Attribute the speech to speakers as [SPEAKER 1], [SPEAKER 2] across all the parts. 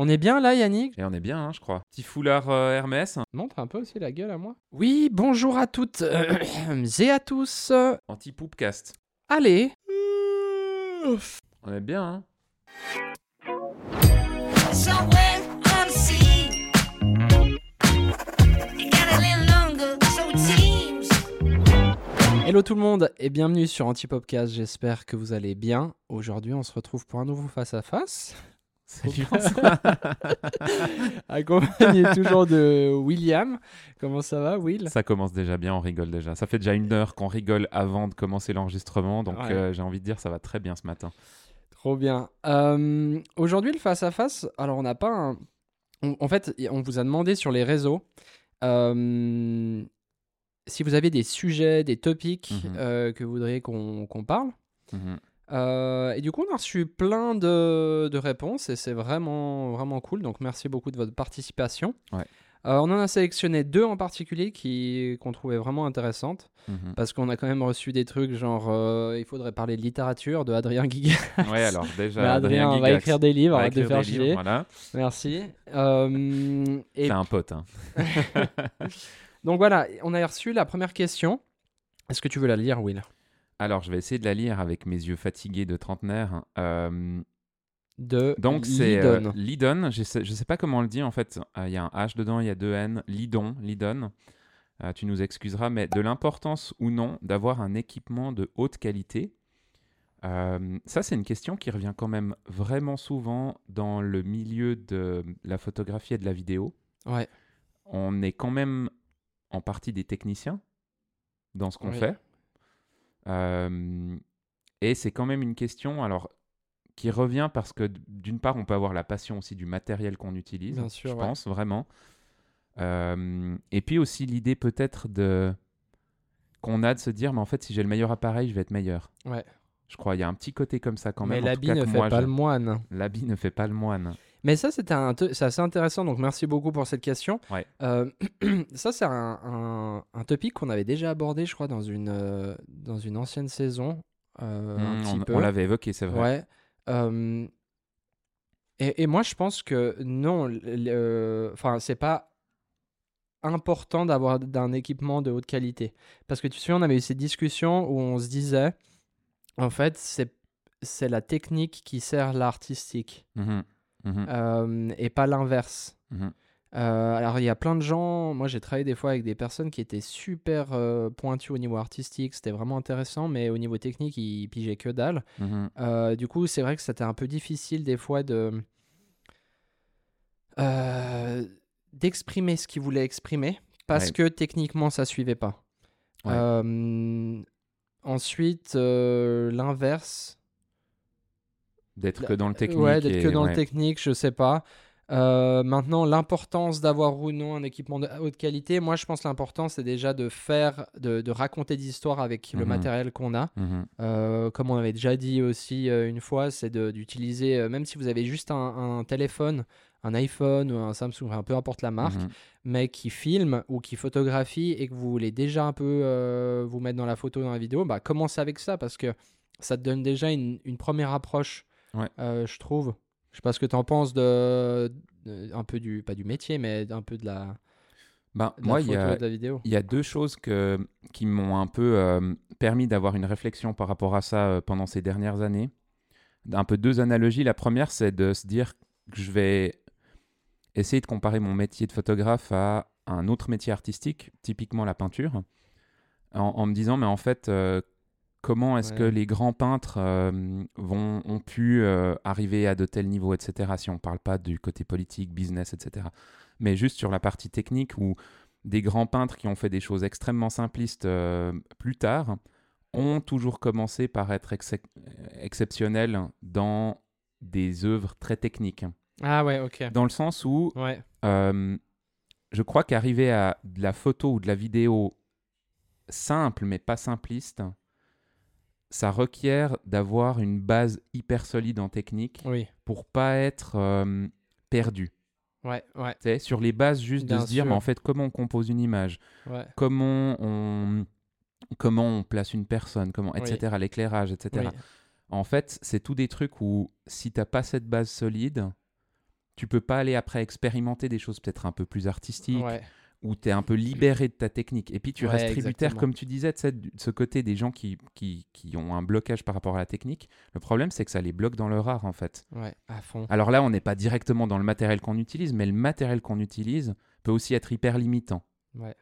[SPEAKER 1] On est bien là, Yannick?
[SPEAKER 2] Et on est bien, hein, je crois. Petit foulard euh, Hermès.
[SPEAKER 1] Montre un peu aussi la gueule à moi. Oui, bonjour à toutes euh, et à tous.
[SPEAKER 2] Anti-poopcast.
[SPEAKER 1] Allez.
[SPEAKER 2] On est bien, hein.
[SPEAKER 1] Hello tout le monde et bienvenue sur Antipopcast. J'espère que vous allez bien. Aujourd'hui, on se retrouve pour un nouveau face à face.
[SPEAKER 2] Ça.
[SPEAKER 1] Accompagné toujours de William. Comment ça va, Will?
[SPEAKER 2] Ça commence déjà bien, on rigole déjà. Ça fait déjà une heure qu'on rigole avant de commencer l'enregistrement, donc
[SPEAKER 1] Ouais.
[SPEAKER 2] euh, j'ai envie de dire ça va très bien ce matin.
[SPEAKER 1] Trop bien. Euh, Aujourd'hui, le face à face. Alors, on n'a pas un. on- en fait, on vous a demandé sur les réseaux euh, si vous avez des sujets, des topics
[SPEAKER 2] Mhm.
[SPEAKER 1] euh, que vous voudriez qu'on qu'on parle.
[SPEAKER 2] Mhm.
[SPEAKER 1] Euh, et du coup, on a reçu plein de, de réponses et c'est vraiment, vraiment cool. Donc, merci beaucoup de votre participation.
[SPEAKER 2] Ouais.
[SPEAKER 1] Euh, on en a sélectionné deux en particulier qui qu'on trouvait vraiment intéressantes
[SPEAKER 2] Mhm.
[SPEAKER 1] parce qu'on a quand même reçu des trucs genre euh, il faudrait parler de littérature de Adrien Guiga.
[SPEAKER 2] Ouais, alors déjà,
[SPEAKER 1] Mais Adrien, va écrire des livres,
[SPEAKER 2] va
[SPEAKER 1] de faire
[SPEAKER 2] des livres. Voilà,
[SPEAKER 1] Merci. Euh, et
[SPEAKER 2] c'est un pote. hein.
[SPEAKER 1] donc voilà, on a reçu la première question. Est-ce que tu veux la lire, Will?
[SPEAKER 2] Alors, je vais essayer de la lire avec mes yeux fatigués de trentenaire. Euh,
[SPEAKER 1] De
[SPEAKER 2] donc, c'est euh,
[SPEAKER 1] Lidon.
[SPEAKER 2] Lidon. Je sais, je sais pas comment on le dit en fait. Euh, Il y a un H dedans, il y a deux N. Lidon, Lidon. Euh, tu nous excuseras, mais de l'importance ou non d'avoir un équipement de haute qualité. Ça, c'est une question qui revient quand même vraiment souvent dans le milieu de la photographie et de la vidéo.
[SPEAKER 1] Ouais.
[SPEAKER 2] On est quand même en partie des techniciens dans ce qu'on
[SPEAKER 1] Oui.
[SPEAKER 2] fait. Et c'est quand même une question alors, qui revient parce que d'une part, on peut avoir la passion aussi du matériel qu'on utilise,
[SPEAKER 1] Bien sûr,
[SPEAKER 2] je
[SPEAKER 1] ouais.
[SPEAKER 2] pense, vraiment. Euh, et puis aussi l'idée peut-être de qu'on a de se dire, mais en fait, si j'ai le meilleur appareil, je vais être meilleur.
[SPEAKER 1] Ouais.
[SPEAKER 2] Je crois, il y a un petit côté comme ça quand
[SPEAKER 1] Mais
[SPEAKER 2] même. tout
[SPEAKER 1] l'habit ne fait
[SPEAKER 2] moi,
[SPEAKER 1] pas le moine.
[SPEAKER 2] L'habit ne fait pas le moine.
[SPEAKER 1] Mais ça, te- c'est assez intéressant. Donc, merci beaucoup pour cette question.
[SPEAKER 2] Ouais.
[SPEAKER 1] Euh, ça, c'est un, un, un topic qu'on avait déjà abordé, je crois, dans une, euh, dans une ancienne saison. euh, un petit
[SPEAKER 2] on l'avait évoqué, c'est vrai.
[SPEAKER 1] Ouais. Et, et moi, je pense que non, enfin, c'est pas important d'avoir d'un équipement de haute qualité. Parce que tu sais, on avait eu cette discussion où on se disait, en fait, c'est la technique qui sert l'artistique
[SPEAKER 2] Mhm, mhm,
[SPEAKER 1] euh, et pas l'inverse.
[SPEAKER 2] mhm.
[SPEAKER 1] Euh, alors, il y a plein de gens. Moi, j'ai travaillé des fois avec des personnes qui étaient super euh, pointues au niveau artistique. C'était vraiment intéressant, mais au niveau technique, ils pigeaient que dalle.
[SPEAKER 2] Mhm.
[SPEAKER 1] Du coup, c'est vrai que c'était un peu difficile des fois de d'exprimer ce qu'ils voulaient exprimer parce
[SPEAKER 2] Ouais.
[SPEAKER 1] que techniquement, ça suivait pas.
[SPEAKER 2] Ouais.
[SPEAKER 1] Ensuite, l'inverse.
[SPEAKER 2] D'être que dans le technique.
[SPEAKER 1] Ouais, d'être que dans
[SPEAKER 2] ouais.
[SPEAKER 1] le technique, je sais pas. Euh, maintenant, l'importance d'avoir ou non un équipement de haute qualité, moi je pense que l'important c'est déjà de faire, de, de raconter des histoires avec le
[SPEAKER 2] Mhm.
[SPEAKER 1] matériel qu'on a.
[SPEAKER 2] Mhm.
[SPEAKER 1] Euh, comme on avait déjà dit aussi euh, une fois, c'est d'utiliser, euh, même si vous avez juste un, un téléphone, un iPhone ou un Samsung, enfin, peu importe la marque,
[SPEAKER 2] Mhm.
[SPEAKER 1] mais qui filme ou qui photographie et que vous voulez déjà un peu euh, vous mettre dans la photo, dans la vidéo, bah, commencez avec ça parce que ça te donne déjà une, une première approche,
[SPEAKER 2] Ouais.
[SPEAKER 1] euh, je trouve. Je sais pas ce que tu en penses de, de- un peu du, pas du métier, mais un peu de la,
[SPEAKER 2] Ben,
[SPEAKER 1] de
[SPEAKER 2] moi, il y a,
[SPEAKER 1] et de la vidéo.
[SPEAKER 2] Il y a deux choses que, qui m'ont un peu euh, permis d'avoir une réflexion par rapport à ça euh, pendant ces dernières années. Un peu deux analogies. La première, c'est de se dire que je vais essayer de comparer mon métier de photographe à un autre métier artistique, typiquement la peinture, en, en me disant, mais en fait, comment est-ce que les grands peintres euh, vont, ont pu euh, arriver à de tels niveaux, etc. Si on ne parle pas du côté politique, business, etc. Mais juste sur la partie technique où des grands peintres qui ont fait des choses extrêmement simplistes euh, plus tard ont toujours commencé par être excep- exceptionnels dans des œuvres très techniques.
[SPEAKER 1] Ah ouais, ok.
[SPEAKER 2] Dans le sens où
[SPEAKER 1] Ouais,
[SPEAKER 2] je crois qu'arriver à de la photo ou de la vidéo simple mais pas simpliste, ça requiert d'avoir une base hyper solide en technique
[SPEAKER 1] oui,
[SPEAKER 2] pour pas être euh, perdu.
[SPEAKER 1] ouais, ouais,
[SPEAKER 2] Tu sais, sur les bases juste
[SPEAKER 1] Bien
[SPEAKER 2] de se dire, mais en fait, comment on compose une image,
[SPEAKER 1] ouais.
[SPEAKER 2] comment on, comment on place une personne, comment,
[SPEAKER 1] Oui.
[SPEAKER 2] etc., l'éclairage, etc.
[SPEAKER 1] oui.
[SPEAKER 2] En fait, c'est tous des trucs où si t'as pas cette base solide, tu peux pas aller après expérimenter des choses peut-être un peu plus artistiques,
[SPEAKER 1] Ouais.
[SPEAKER 2] Où tu es un peu libéré de ta technique. Et puis tu
[SPEAKER 1] Ouais,
[SPEAKER 2] restes tributaire,
[SPEAKER 1] exactement.
[SPEAKER 2] comme tu disais, de, cette- de ce côté des gens qui, qui, qui ont un blocage par rapport à la technique. Le problème, c'est que ça les bloque dans leur art, en fait.
[SPEAKER 1] Ouais, à fond.
[SPEAKER 2] Alors là, on n'est pas directement dans le matériel qu'on utilise, mais le matériel qu'on utilise peut aussi être hyper limitant.
[SPEAKER 1] Ouais.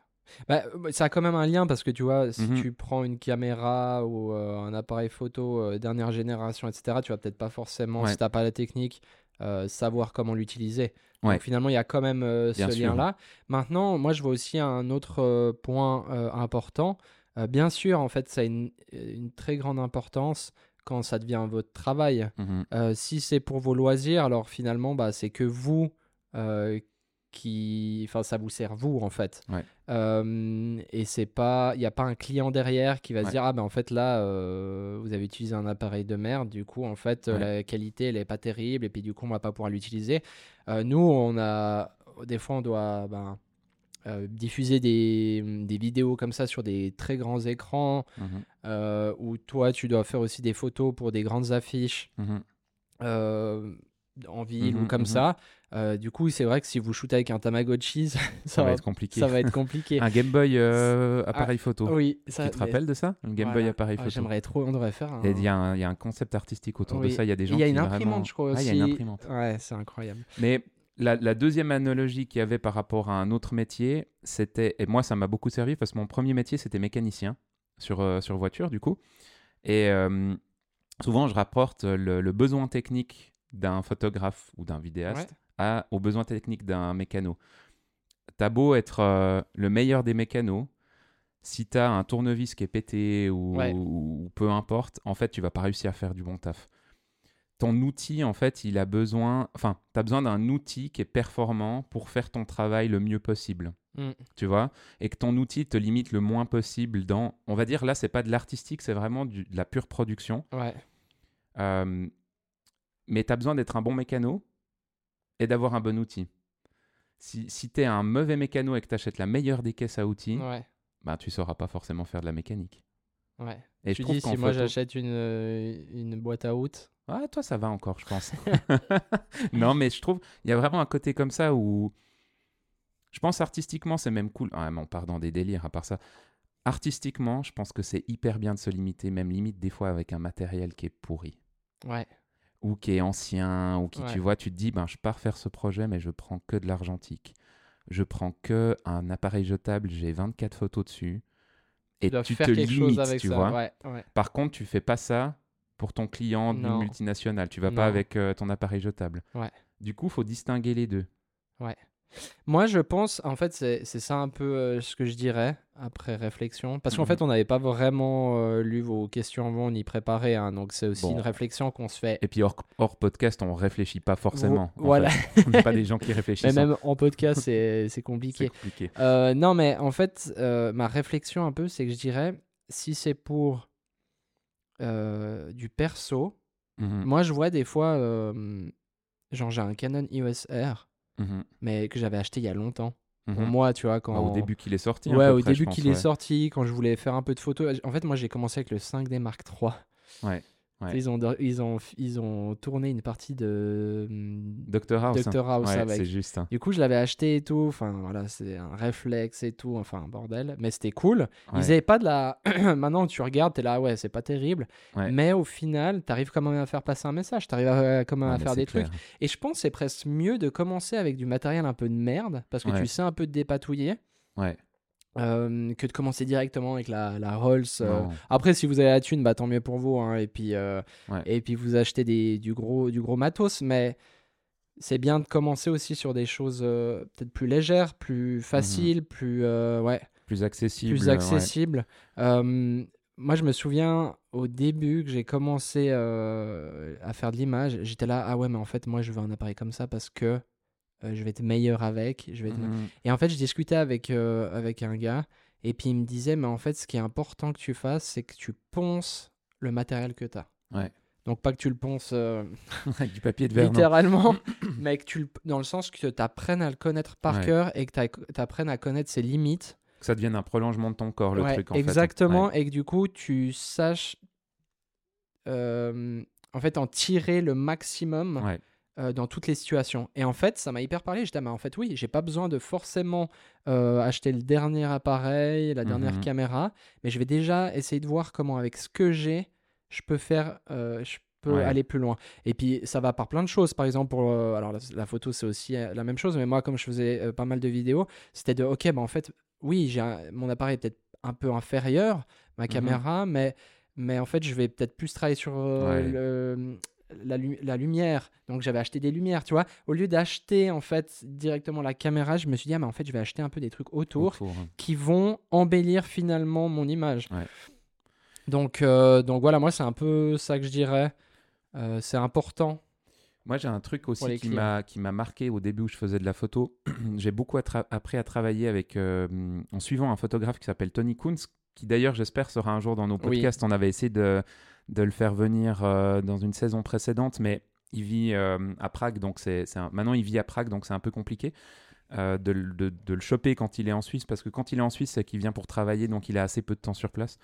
[SPEAKER 1] Bah, euh, ça a quand même un lien parce que tu vois, si
[SPEAKER 2] Mhm.
[SPEAKER 1] tu prends une caméra ou euh, un appareil photo euh, dernière génération, etc., tu vas peut-être pas forcément,
[SPEAKER 2] Ouais.
[SPEAKER 1] si t'as pas la technique, euh, savoir comment l'utiliser.
[SPEAKER 2] Ouais.
[SPEAKER 1] Donc finalement, il y a quand même euh, ce lien-là. Maintenant, moi, je vois aussi un autre euh, point important. Bien sûr, en fait, ça a une, une très grande importance quand ça devient votre travail. Euh, si c'est pour vos loisirs, alors finalement, bah, c'est que vous qui. Enfin, ça vous sert vous, en fait.
[SPEAKER 2] Ouais.
[SPEAKER 1] Euh, et c'est pas. Il n'y a pas un client derrière qui va se dire Ah, ben en fait, là, euh, vous avez utilisé un appareil de merde. Du coup, en fait,
[SPEAKER 2] Ouais.
[SPEAKER 1] la qualité, elle est pas terrible. Et puis, du coup, on va pas pouvoir l'utiliser. Euh, nous, on a. Des fois, on doit. ben, diffuser des, des vidéos comme ça sur des très grands écrans, euh, où toi, tu dois faire aussi des photos pour des grandes affiches
[SPEAKER 2] Mhm.
[SPEAKER 1] en ville ou
[SPEAKER 2] Mhm,
[SPEAKER 1] comme
[SPEAKER 2] mhm.
[SPEAKER 1] ça. Euh, du coup, c'est vrai que si vous shootez avec un Tamagotchi, ça,
[SPEAKER 2] Ça va être compliqué.
[SPEAKER 1] ça va être compliqué.
[SPEAKER 2] Un Game Boy euh, appareil photo.
[SPEAKER 1] oui, ça,
[SPEAKER 2] tu te
[SPEAKER 1] mais-
[SPEAKER 2] rappelles de ça Un Game Boy appareil
[SPEAKER 1] Ah,
[SPEAKER 2] photo.
[SPEAKER 1] J'aimerais trop, on devrait faire
[SPEAKER 2] Il y, a un- il y a un concept artistique autour de ça. Il y a des gens
[SPEAKER 1] Il y a une
[SPEAKER 2] vraiment-
[SPEAKER 1] imprimante, je crois
[SPEAKER 2] Ah,
[SPEAKER 1] aussi.
[SPEAKER 2] il y a une imprimante.
[SPEAKER 1] Ouais, c'est incroyable.
[SPEAKER 2] Mais la, la deuxième analogie qu'il y avait par rapport à un autre métier, c'était, et moi ça m'a beaucoup servi parce que mon premier métier c'était mécanicien sur, euh, sur voiture du coup. Et euh, souvent je rapporte le, le besoin technique d'un photographe ou d'un vidéaste à, au besoin technique d'un mécano. T'as beau être euh, le meilleur des mécanos, si t'as un tournevis qui est pété ou,
[SPEAKER 1] Ouais.
[SPEAKER 2] ou peu importe, en fait tu vas pas réussir à faire du bon taf ton outil, en fait, il a besoin. Enfin, tu as besoin d'un outil qui est performant pour faire ton travail le mieux possible.
[SPEAKER 1] Mm.
[SPEAKER 2] Tu vois? Et que ton outil te limite le moins possible dans. On va dire, là, c'est pas de l'artistique, c'est vraiment du- de la pure production.
[SPEAKER 1] Ouais,
[SPEAKER 2] Euh, mais tu as besoin d'être un bon mécano et d'avoir un bon outil. Si, si tu es un mauvais mécano et que tu achètes la meilleure des caisses à outils,
[SPEAKER 1] ouais,
[SPEAKER 2] bah, tu sauras pas forcément faire de la mécanique.
[SPEAKER 1] ouais.
[SPEAKER 2] Et
[SPEAKER 1] tu
[SPEAKER 2] je
[SPEAKER 1] dis, si moi
[SPEAKER 2] photo-
[SPEAKER 1] j'achète une, euh, une boîte à out,
[SPEAKER 2] Ah, toi, ça va encore, je pense. non, mais je trouve, il y a vraiment un côté comme ça où. Je pense artistiquement, c'est même cool. Ah, bon, pardon, des délires à part ça. Artistiquement, je pense que c'est hyper bien de se limiter, même limite des fois avec un matériel qui est pourri
[SPEAKER 1] ouais,
[SPEAKER 2] ou qui est ancien ou qui,
[SPEAKER 1] Ouais.
[SPEAKER 2] tu vois, tu te dis, ben, je pars faire ce projet, mais je prends que de l'argentique. Je prends que un appareil jetable, j'ai 24 photos dessus. Et
[SPEAKER 1] tu dois
[SPEAKER 2] tu
[SPEAKER 1] faire
[SPEAKER 2] te
[SPEAKER 1] quelque
[SPEAKER 2] limites,
[SPEAKER 1] chose avec
[SPEAKER 2] tu
[SPEAKER 1] ça.
[SPEAKER 2] vois.
[SPEAKER 1] Ouais, ouais.
[SPEAKER 2] Par contre, tu fais pas ça pour ton client d'une multinationale. Tu vas
[SPEAKER 1] Non.
[SPEAKER 2] pas avec euh, ton appareil jetable. Du coup, faut distinguer les deux.
[SPEAKER 1] Moi, je pense, en fait, c'est ça un peu euh, ce que je dirais après réflexion. Parce qu'en
[SPEAKER 2] Mhm.
[SPEAKER 1] fait, on n'avait pas vraiment euh, lu vos questions avant, ni préparé. hein, donc, c'est aussi
[SPEAKER 2] Bon.
[SPEAKER 1] une réflexion qu'on se fait.
[SPEAKER 2] Et puis hors, hors podcast, on réfléchit pas forcément. en
[SPEAKER 1] voilà.
[SPEAKER 2] fait. on n'est pas des gens qui
[SPEAKER 1] Mais
[SPEAKER 2] réfléchissent.
[SPEAKER 1] même en podcast, c'est compliqué.
[SPEAKER 2] compliqué.
[SPEAKER 1] Euh, non, mais en fait, ma réflexion un peu, c'est que je dirais, si c'est pour du perso,
[SPEAKER 2] Mhm,
[SPEAKER 1] moi, je vois des fois, genre, j'ai un Canon EOS R,
[SPEAKER 2] mhm,
[SPEAKER 1] mais que j'avais acheté il y a longtemps. Pour
[SPEAKER 2] mhm.
[SPEAKER 1] moi, tu vois, quand...
[SPEAKER 2] Bah, Au début qu'il est sorti.
[SPEAKER 1] Ouais, au
[SPEAKER 2] près,
[SPEAKER 1] début qu'il est sorti, quand je voulais faire un peu de photos. En fait, moi, j'ai commencé avec le 5D Mark III.
[SPEAKER 2] Ouais, ouais.
[SPEAKER 1] Ils, ont, ils, ont, ils ont tourné une partie de hum,
[SPEAKER 2] Dr House. hein.
[SPEAKER 1] House
[SPEAKER 2] Ouais,
[SPEAKER 1] avec.
[SPEAKER 2] c'est juste. hein.
[SPEAKER 1] Du coup, je l'avais acheté et tout. Enfin, voilà, c'est un réflexe et tout. Enfin, un bordel. Mais c'était cool. Ils
[SPEAKER 2] Ouais.
[SPEAKER 1] avaient pas de la. Maintenant, tu regardes, t'es là, ouais, c'est pas terrible. Mais au final, t'arrives quand même à faire passer un message. T'arrives à, quand même à faire des trucs. Et je pense que c'est presque mieux de commencer avec du matériel un peu de merde. Parce que tu sais un peu te dépatouiller.
[SPEAKER 2] Ouais.
[SPEAKER 1] Euh, que de commencer directement avec la, la Rolls. euh. Après, si vous avez la thune, bah, tant mieux pour vous. hein, et, puis, euh,
[SPEAKER 2] Ouais.
[SPEAKER 1] et puis, vous achetez des, du, gros, du gros matos. Mais c'est bien de commencer aussi sur des choses peut-être plus légères, plus faciles, plus, ouais,
[SPEAKER 2] Plus accessible.
[SPEAKER 1] plus
[SPEAKER 2] ouais.
[SPEAKER 1] accessibles. Euh, moi, je me souviens au début que j'ai commencé à faire de l'image. J'étais là, ah ouais, mais en fait, moi, je veux un appareil comme ça parce que euh, je vais être meilleur avec. Je vais être
[SPEAKER 2] Mhm.
[SPEAKER 1] et en fait, je discutais avec, euh, avec un gars, et puis il me disait, mais en fait, ce qui est important que tu fasses, c'est que tu ponces le matériel que tu as.
[SPEAKER 2] Ouais.
[SPEAKER 1] Donc, pas que tu le ponces euh,
[SPEAKER 2] Avec du papier de verre.
[SPEAKER 1] littéralement, mais que tu le, dans le sens que tu apprennes à le connaître par
[SPEAKER 2] Ouais.
[SPEAKER 1] cœur et que tu apprennes à connaître ses limites.
[SPEAKER 2] Que ça devienne un prolongement de ton corps, le
[SPEAKER 1] Ouais,
[SPEAKER 2] truc en
[SPEAKER 1] exactement, et que du coup, tu saches, en fait, en tirer le maximum
[SPEAKER 2] Ouais.
[SPEAKER 1] Euh, dans toutes les situations. Et en fait, ça m'a hyper parlé. J'étais, ah, mais en fait, oui, j'ai pas besoin de forcément euh, acheter le dernier appareil, la dernière
[SPEAKER 2] Mhm.
[SPEAKER 1] caméra, mais je vais déjà essayer de voir comment, avec ce que j'ai, je peux faire, euh, je peux
[SPEAKER 2] Ouais.
[SPEAKER 1] aller plus loin. Et puis, ça va par plein de choses. Par exemple, pour, alors la, la photo, c'est aussi la même chose, mais moi, comme je faisais pas mal de vidéos, c'était de, ok, bah en fait, oui, j'ai mon appareil est peut-être un peu inférieur, ma
[SPEAKER 2] Mhm.
[SPEAKER 1] caméra, mais, mais en fait, je vais peut-être plus travailler sur euh,
[SPEAKER 2] Ouais.
[SPEAKER 1] le- la, lu- la lumière. Donc, j'avais acheté des lumières, tu vois. Au lieu d'acheter, en fait, directement la caméra, je me suis dit, ah, mais en fait, je vais acheter un peu des trucs autour
[SPEAKER 2] Autour, hein.
[SPEAKER 1] qui vont embellir finalement mon image.
[SPEAKER 2] Ouais.
[SPEAKER 1] Donc, euh, donc voilà, moi, c'est un peu ça que je dirais. Euh, c'est important.
[SPEAKER 2] Moi, j'ai un truc aussi qui m'a qui m'a marqué au début où je faisais de la photo. j'ai beaucoup appris à travailler avec euh, en suivant un photographe qui s'appelle Tony Kunz, qui d'ailleurs, j'espère, sera un jour dans nos
[SPEAKER 1] Oui.
[SPEAKER 2] podcasts. On avait essayé de, de le faire venir euh, dans une saison précédente, mais il vit euh, à Prague, donc c'est un- maintenant il vit à Prague, donc c'est un peu compliqué. euh, de, le- choper quand il est en Suisse, parce que quand il est en Suisse, c'est qu'il vient pour travailler, donc il a assez peu de temps sur place.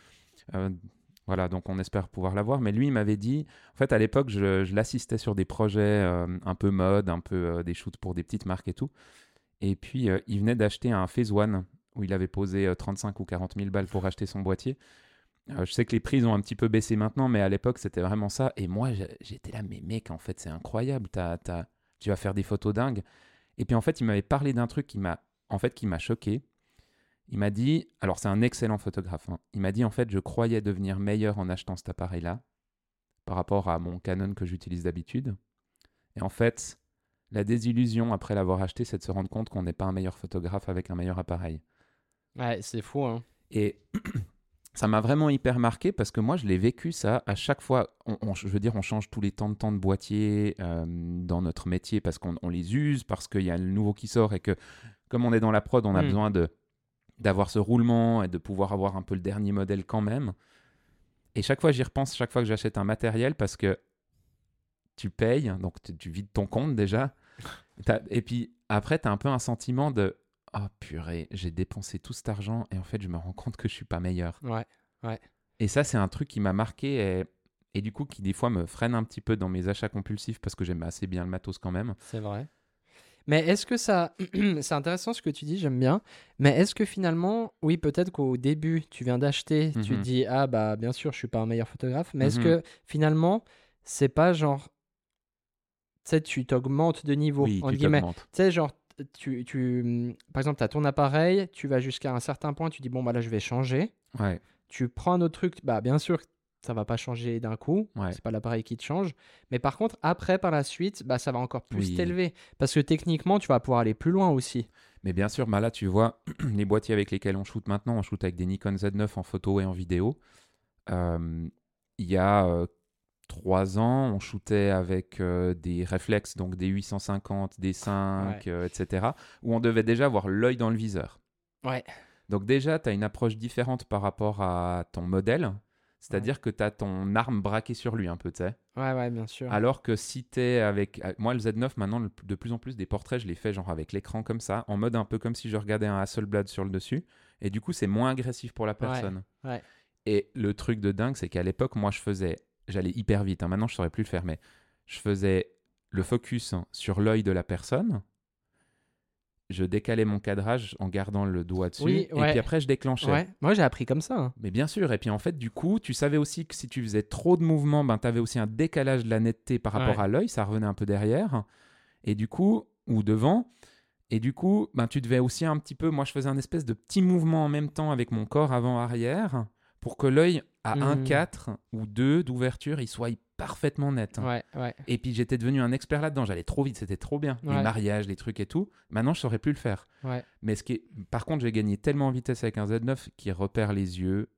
[SPEAKER 2] Voilà, donc on espère pouvoir l'avoir. Mais lui, il m'avait dit, en fait, à l'époque, je, l'assistais sur des projets un peu mode, un peu des shoots pour des petites marques et tout. Et puis, il venait d'acheter un Phase One où il avait posé euh, 35 ou 40 000 balles pour acheter son boîtier. Euh, je sais que les prix ont un petit peu baissé maintenant, mais à l'époque, c'était vraiment ça. Et moi, j'étais là, mais mec, en fait, c'est incroyable. T'as- t'as- tu vas faire des photos dingues. Et puis, en fait, il m'avait parlé d'un truc qui m'a en fait, qui m'a choqué. Il m'a dit, alors c'est un excellent photographe, hein. il m'a dit en fait je croyais devenir meilleur en achetant cet appareil-là par rapport à mon Canon que j'utilise d'habitude. Et en fait, la désillusion après l'avoir acheté, c'est de se rendre compte qu'on n'est pas un meilleur photographe avec un meilleur appareil.
[SPEAKER 1] Ouais, c'est fou. Hein.
[SPEAKER 2] Et ça m'a vraiment hyper marqué parce que moi, je l'ai vécu ça à chaque fois. On, on- je veux dire, on change tous les temps de temps de boîtier euh, dans notre métier parce qu'on on les use, parce qu'il y a le nouveau qui sort et que comme on est dans la prod, on a
[SPEAKER 1] Mm.
[SPEAKER 2] besoin de d'avoir ce roulement et de pouvoir avoir un peu le dernier modèle quand même. Et chaque fois, j'y repense chaque fois que j'achète un matériel parce que tu payes, donc tu, tu vides ton compte déjà. Et puis après, tu as un peu un sentiment de Ah purée, j'ai dépensé tout cet argent et en fait, je me rends compte que je suis pas meilleur.
[SPEAKER 1] Ouais.
[SPEAKER 2] Et ça, c'est un truc qui m'a marqué et, et du coup, qui des fois me freine un petit peu dans mes achats compulsifs parce que j'aime assez bien le matos quand même.
[SPEAKER 1] C'est vrai. Mais est-ce que ça. c'est intéressant ce que tu dis, j'aime bien. Mais est-ce que finalement, oui, peut-être qu'au début, tu viens d'acheter, tu
[SPEAKER 2] Mhm.
[SPEAKER 1] dis, ah bah bien sûr, je suis pas un meilleur photographe. Mais est-ce
[SPEAKER 2] Mhm.
[SPEAKER 1] que finalement, c'est pas genre. Tu sais, tu t'augmentes de niveau,
[SPEAKER 2] oui,
[SPEAKER 1] entre
[SPEAKER 2] tu
[SPEAKER 1] guillemets. Tu sais, genre, tu, tu, par exemple, tu as ton appareil, tu vas jusqu'à un certain point, tu dis, bon, bah là, je vais changer.
[SPEAKER 2] Ouais,
[SPEAKER 1] Tu prends un autre truc, bah bien sûr, ça va pas changer d'un coup.
[SPEAKER 2] Ouais.
[SPEAKER 1] C'est pas l'appareil qui te change. Mais par contre, après, par la suite, bah, ça va encore plus
[SPEAKER 2] Oui.
[SPEAKER 1] t'élever. Parce que techniquement, tu vas pouvoir aller plus loin aussi.
[SPEAKER 2] mais bien sûr, bah là, tu vois, les boîtiers avec lesquels on shoot maintenant, on shoot avec des Nikon Z9 en photo et en vidéo. Euh, Il y a euh, trois ans, on shootait avec euh, des réflexes, donc des 850, des 5, euh, etc., où on devait déjà avoir l'œil dans le viseur.
[SPEAKER 1] Ouais.
[SPEAKER 2] Donc déjà, tu as une approche différente par rapport à ton modèle, c'est-à-dire que tu as ton arme braquée sur lui un peu, tu sais.
[SPEAKER 1] Ouais, ouais, bien sûr.
[SPEAKER 2] Alors que si tu es avec... euh, Moi, le Z9, maintenant, de plus en plus, des portraits, je les fais genre avec l'écran comme ça, en mode un peu comme si je regardais un Hasselblad sur le dessus. Et du coup, c'est moins agressif pour la personne.
[SPEAKER 1] ouais.
[SPEAKER 2] Et le truc de dingue, c'est qu'à l'époque, moi, je faisais... J'allais hyper vite. hein. Maintenant, je saurais plus le faire, mais je faisais le focus sur l'œil de la personne. Je décalais mon cadrage en gardant le doigt dessus.
[SPEAKER 1] Oui,
[SPEAKER 2] Et puis après, je déclenchais.
[SPEAKER 1] Ouais. Moi, j'ai appris comme ça. hein.
[SPEAKER 2] Mais bien sûr, et puis en fait, du coup, tu savais aussi que si tu faisais trop de mouvements, ben, tu avais aussi un décalage de la netteté par rapport
[SPEAKER 1] Ouais.
[SPEAKER 2] à l'œil, ça revenait un peu derrière, et du coup, ou devant, et du coup, ben, tu devais aussi un petit peu, moi je faisais un espèce de petit mouvement en même temps avec mon corps avant-arrière, pour que l'œil à
[SPEAKER 1] Hmm.
[SPEAKER 2] 1,4 ou 2 d'ouverture, il soit parfaitement net.
[SPEAKER 1] Ouais, ouais.
[SPEAKER 2] Et puis j'étais devenu un expert là-dedans, j'allais trop vite, c'était trop bien. Les
[SPEAKER 1] Ouais.
[SPEAKER 2] mariages, les trucs et tout. Maintenant, je saurais plus le faire.
[SPEAKER 1] Ouais.
[SPEAKER 2] Mais ce qui est... par contre, j'ai gagné tellement en vitesse avec un Z9 qui repère les yeux,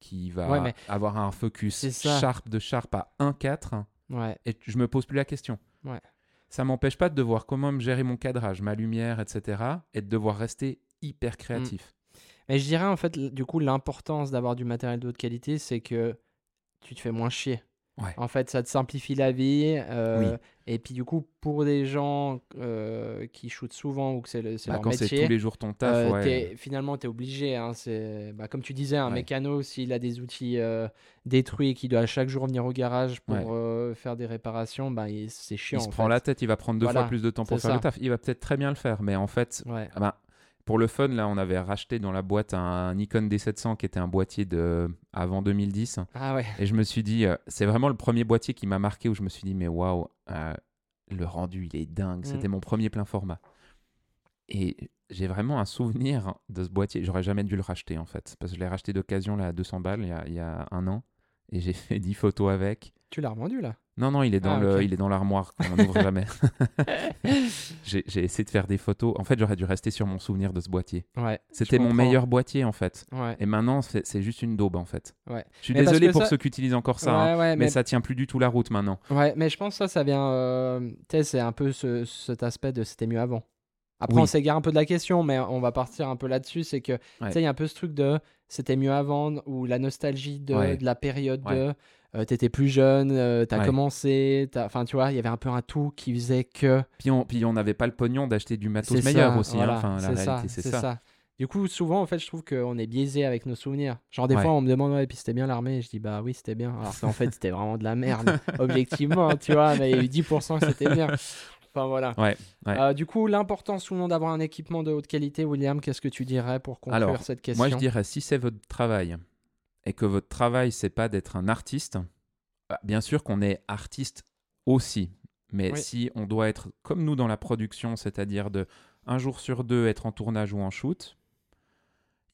[SPEAKER 2] qui va
[SPEAKER 1] mais
[SPEAKER 2] avoir un focus sharp de sharp à 1,4
[SPEAKER 1] Ouais.
[SPEAKER 2] et je me pose plus la question.
[SPEAKER 1] Ouais.
[SPEAKER 2] Ça m'empêche pas de devoir comment me gérer mon cadrage, ma lumière, etc. et de devoir rester hyper créatif.
[SPEAKER 1] Mais je dirais, en fait, du coup, l'importance d'avoir du matériel de haute qualité, c'est que tu te fais moins chier.
[SPEAKER 2] Ouais.
[SPEAKER 1] En fait, ça te simplifie la vie. euh,
[SPEAKER 2] Oui.
[SPEAKER 1] Et puis, du coup, pour des gens euh, qui shootent souvent ou que c'est le- c'est
[SPEAKER 2] Bah,
[SPEAKER 1] leur
[SPEAKER 2] quand c'est
[SPEAKER 1] métier,
[SPEAKER 2] tous les jours ton taf,
[SPEAKER 1] euh,
[SPEAKER 2] ouais.
[SPEAKER 1] finalement, tu es obligé. hein, c'est- bah, comme tu disais, un
[SPEAKER 2] Ouais.
[SPEAKER 1] mécano, s'il a des outils détruits et qu'il doit chaque jour venir au garage pour faire des réparations, bah, c'est chiant.
[SPEAKER 2] il se
[SPEAKER 1] en
[SPEAKER 2] prend
[SPEAKER 1] fait.
[SPEAKER 2] la tête, il va prendre deux
[SPEAKER 1] Voilà,
[SPEAKER 2] fois plus de temps pour
[SPEAKER 1] c'est
[SPEAKER 2] faire le
[SPEAKER 1] ça.
[SPEAKER 2] taf. Il va peut-être très bien le faire, mais en fait, ah bah, pour le fun, là, on avait racheté dans la boîte un Nikon D700 qui était un boîtier de avant 2010.
[SPEAKER 1] Ah ouais.
[SPEAKER 2] Et je me suis dit, euh, c'est vraiment le premier boîtier qui m'a marqué où je me suis dit, mais waouh, euh, le rendu, il est dingue.
[SPEAKER 1] Mm.
[SPEAKER 2] C'était mon premier plein format. Et j'ai vraiment un souvenir de ce boîtier. J'aurais jamais dû le racheter, en fait. Parce que je l'ai racheté d'occasion, là, à 200 balles, il y a, il y a un an. Et j'ai fait 10 photos avec.
[SPEAKER 1] Tu l'as revendu là?
[SPEAKER 2] Non, non, il est dans
[SPEAKER 1] Ah,
[SPEAKER 2] le, il est dans l'armoire qu'on n'ouvre jamais. j'ai j'ai essayé de faire des photos. En fait, j'aurais dû rester sur mon souvenir de ce boîtier.
[SPEAKER 1] Ouais.
[SPEAKER 2] C'était mon meilleur boîtier, en fait.
[SPEAKER 1] Ouais.
[SPEAKER 2] Et maintenant, c'est juste une daube, en fait.
[SPEAKER 1] Ouais.
[SPEAKER 2] Je suis
[SPEAKER 1] Mais
[SPEAKER 2] désolé pour
[SPEAKER 1] ça-
[SPEAKER 2] ceux qui utilisent encore ça, hein, mais,
[SPEAKER 1] mais,
[SPEAKER 2] ça tient plus du tout la route maintenant.
[SPEAKER 1] ouais, mais je pense que ça, ça vient. euh, c'est un peu ce, cet aspect de c'était mieux avant. Après,
[SPEAKER 2] Oui.
[SPEAKER 1] on s'égare un peu de la question, mais on va partir un peu là-dessus. C'est que, tu sais, il y a un peu ce truc de c'était mieux avant, ou la nostalgie de, de la période de. Euh, T'étais plus jeune, euh, t'as
[SPEAKER 2] Ouais.
[SPEAKER 1] commencé, enfin tu vois, il y avait un peu un tout qui faisait que.
[SPEAKER 2] Puis on puis on n'avait pas le pognon d'acheter du matos
[SPEAKER 1] C'est
[SPEAKER 2] meilleur
[SPEAKER 1] ça,
[SPEAKER 2] aussi. hein.
[SPEAKER 1] voilà,
[SPEAKER 2] Enfin, la
[SPEAKER 1] c'est ça,
[SPEAKER 2] réalité, c'est ça.
[SPEAKER 1] Du coup, souvent, en fait, je trouve qu'on est biaisé avec nos souvenirs. Genre, des
[SPEAKER 2] Ouais.
[SPEAKER 1] fois, on me demande, ouais, puis c'était bien l'armée. Et je dis, bah oui, c'était bien. Alors qu'en fait, c'était vraiment de la merde, objectivement, hein, tu vois. Mais il y a eu 10% que c'était bien. Enfin, voilà.
[SPEAKER 2] Ouais, ouais.
[SPEAKER 1] Euh, du coup, l'importance ou non d'avoir un équipement de haute qualité, William, qu'est-ce que tu dirais pour conclure
[SPEAKER 2] Alors,
[SPEAKER 1] cette question
[SPEAKER 2] Moi, je dirais, si c'est votre travail et que votre travail, c'est pas d'être un artiste, bah, bien sûr qu'on est artiste aussi. Mais
[SPEAKER 1] Oui.
[SPEAKER 2] si on doit être comme nous dans la production, c'est-à-dire de un jour sur deux être en tournage ou en shoot,